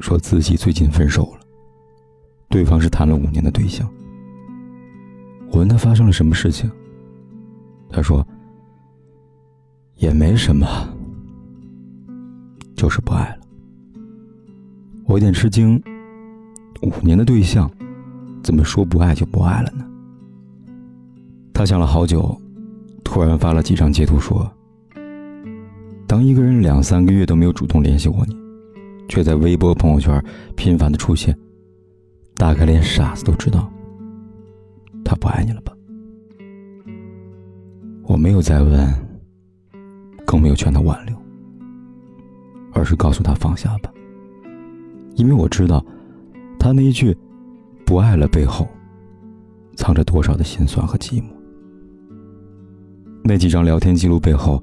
说自己最近分手了，对方是谈了五年的对象。我问他发生了什么事情，他说也没什么，就是不爱了。我有点吃惊，五年的对象，怎么说不爱就不爱了呢？他想了好久，突然发了几张截图说：“当一个人两三个月都没有主动联系过你。”却在微博朋友圈频繁的出现，大概连傻子都知道，他不爱你了吧？我没有再问，更没有劝他挽留，而是告诉他放下吧。因为我知道，他那一句“不爱了”背后，藏着多少的心酸和寂寞。那几张聊天记录背后，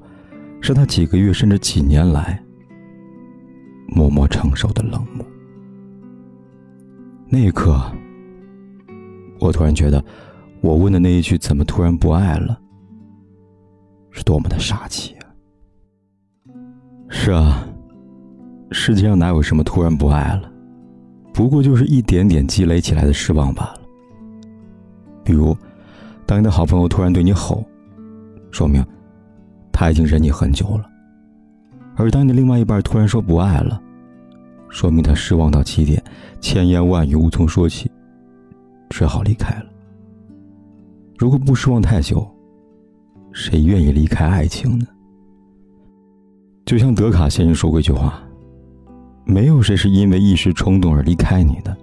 是他几个月甚至几年来。默默承受的冷漠。那一刻，我突然觉得，我问的那一句“怎么突然不爱了”，是多么的傻气啊！是啊，世界上哪有什么突然不爱了？不过就是一点点积累起来的失望罢了。比如，当你的好朋友突然对你吼，说明他已经忍你很久了；而当你另外一半突然说不爱了，说明他失望到极点，千言万语无从说起，只好离开了。如果不失望太久，谁愿意离开爱情呢？就像德卡先生说过一句话：“没有谁是因为一时冲动而离开你的。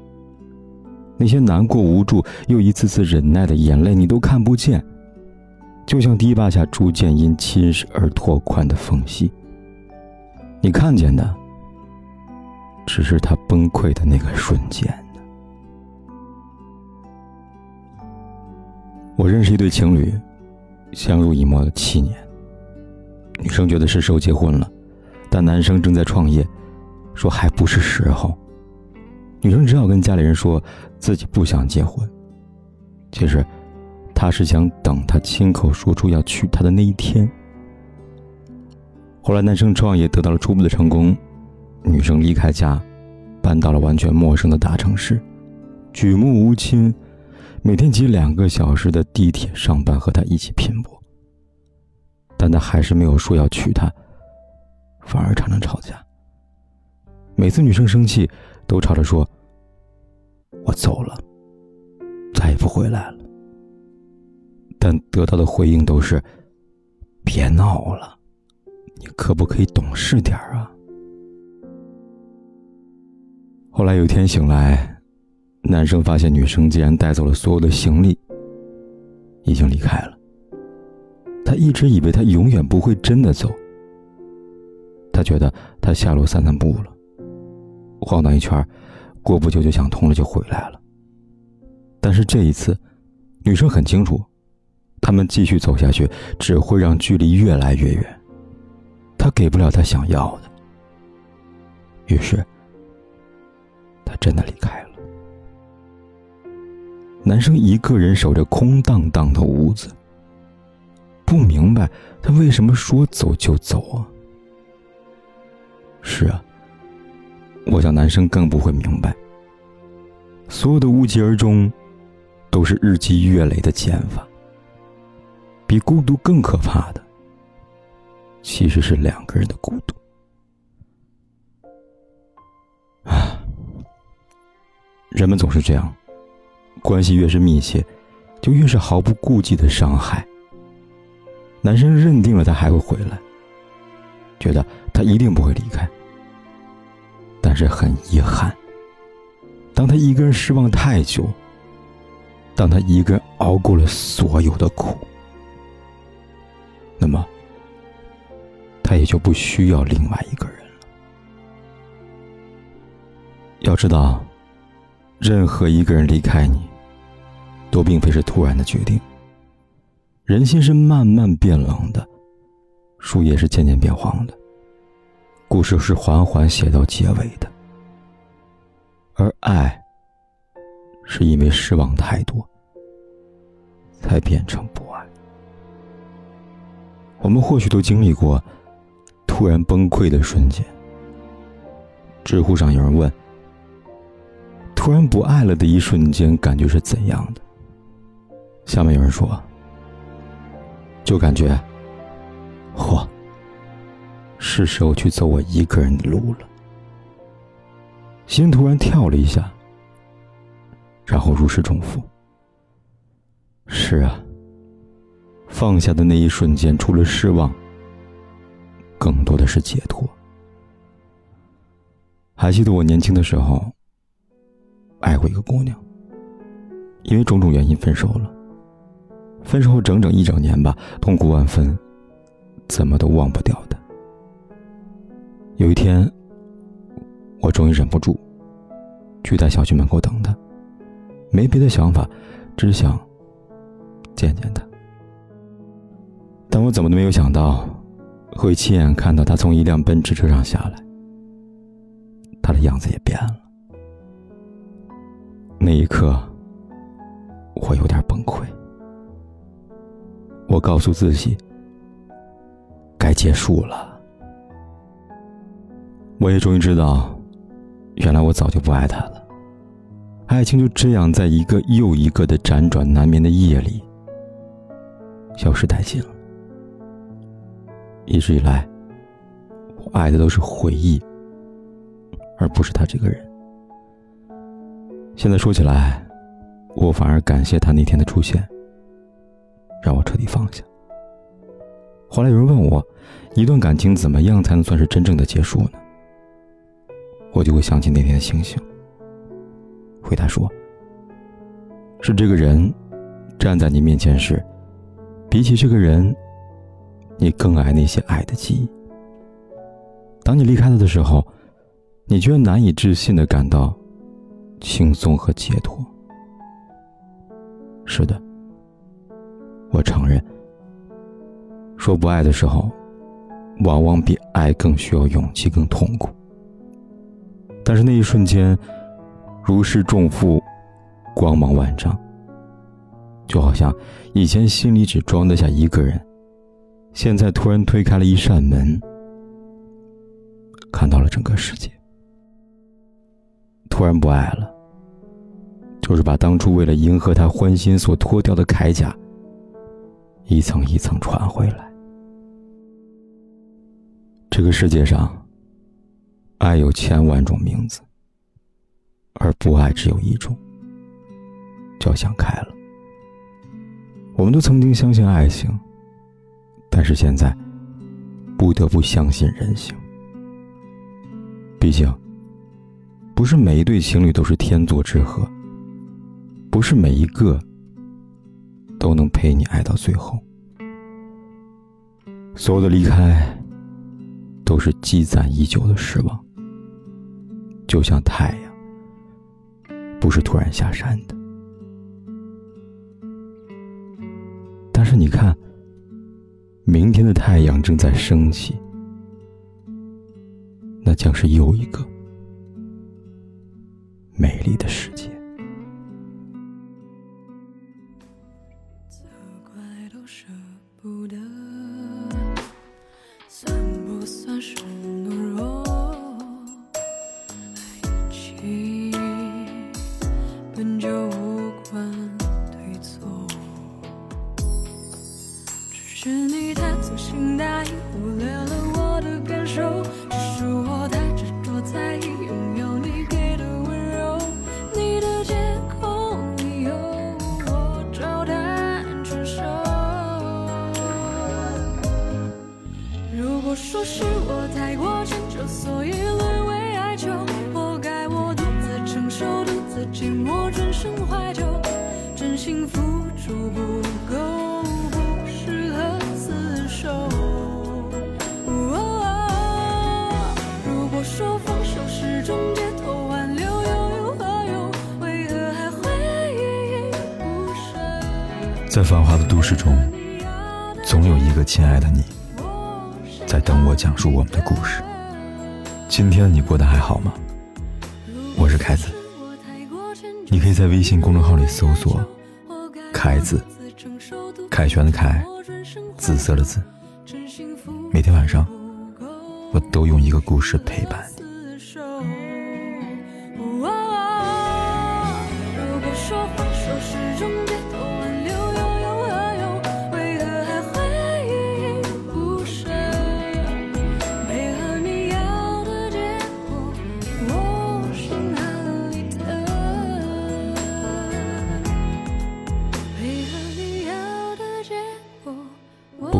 那些难过、无助又一次次忍耐的眼泪，你都看不见，就像堤坝下逐渐因侵蚀而拓宽的缝隙。你看见的。”只是他崩溃的那个瞬间。我认识一对情侣，相濡以沫了七年。女生觉得是时候结婚了，但男生正在创业，说还不是时候。女生只好跟家里人说自己不想结婚。其实，她是想等他亲口说出要娶她的那一天。后来，男生创业得到了初步的成功。女生离开家，搬到了完全陌生的大城市，举目无亲，每天挤两个小时的地铁上班，和他一起拼搏。但他还是没有说要娶她，反而常常吵架。每次女生生气，都吵着说：“我走了，再也不回来了。”但得到的回应都是：“别闹了，你可不可以懂事点啊？”后来有一天醒来，男生发现女生竟然带走了所有的行李，已经离开了。他一直以为他永远不会真的走。他觉得他下楼散散步了，晃荡一圈，过不久就想通了，就回来了。但是这一次，女生很清楚，他们继续走下去只会让距离越来越远。他给不了他想要的，于是。真的离开了。男生一个人守着空荡荡的屋子，不明白他为什么说走就走啊？是啊，我想男生更不会明白，所有的无疾而终，都是日积月累的减法。比孤独更可怕的，其实是两个人的孤独。人们总是这样，关系越是密切，就越是毫不顾忌的伤害。男生认定了他还会回来，觉得他一定不会离开。但是很遗憾，当他一个人失望太久，当他一个人熬过了所有的苦，那么他也就不需要另外一个人了。要知道。任何一个人离开你，都并非是突然的决定。人心是慢慢变冷的，树叶是渐渐变黄的，故事是缓缓写到结尾的。而爱，是因为失望太多，才变成不爱。我们或许都经历过突然崩溃的瞬间。知乎上有人问。突然不爱了的一瞬间，感觉是怎样的？下面有人说，就感觉，嚯，是时候去走我一个人的路了。心突然跳了一下，然后如释重负。是啊，放下的那一瞬间，除了失望，更多的是解脱。还记得我年轻的时候。爱过一个姑娘，因为种种原因分手了。分手后整整一整年吧，痛苦万分，怎么都忘不掉的。有一天，我终于忍不住，去在小区门口等她，没别的想法，只想见见她。但我怎么都没有想到，会亲眼看到她从一辆奔驰车上下来，她的样子也变了。那一刻，我有点崩溃。我告诉自己，该结束了。我也终于知道，原来我早就不爱他了。爱情就这样，在一个又一个的辗转难眠的夜里，消失殆尽了。一直以来，我爱的都是回忆，而不是他这个人。现在说起来，我反而感谢他那天的出现，让我彻底放下。后来有人问我，一段感情怎么样才能算是真正的结束呢？我就会想起那天的星星，回答说：是这个人站在你面前时，比起这个人，你更爱那些爱的记忆。当你离开他的时候，你居然难以置信的感到。轻松和解脱。是的，我承认，说不爱的时候，往往比爱更需要勇气、更痛苦。但是那一瞬间，如释重负，光芒万丈。就好像以前心里只装得下一个人，现在突然推开了一扇门，看到了整个世界。不爱了，就是把当初为了迎合他欢心所脱掉的铠甲，一层一层穿回来。这个世界上，爱有千万种名字，而不爱只有一种，叫想开了。我们都曾经相信爱情，但是现在，不得不相信人性。毕竟。不是每一对情侣都是天作之合，不是每一个都能陪你爱到最后。所有的离开，都是积攒已久的失望。就像太阳，不是突然下山的。但是你看，明天的太阳正在升起，那将是又一个。美丽的世界。责怪都舍不得，算不算是懦弱？爱情本就无关对错，只是你太粗心大意，忽略了我的感受。只是我是我太过迁就，所以沦为哀求，活该我独自承受，独自寂寞，转身怀旧，真心付出不够，不适合厮守。哦。如果说放手是种解脱，挽留又有何用？为何还会依依不舍？在繁华的都市中，总有一个亲爱的你。在等我讲述我们的故事。今天你过得还好吗？我是凯子，你可以在微信公众号里搜索“凯子”，凯旋的凯，紫色的紫。每天晚上，我都用一个故事陪伴你。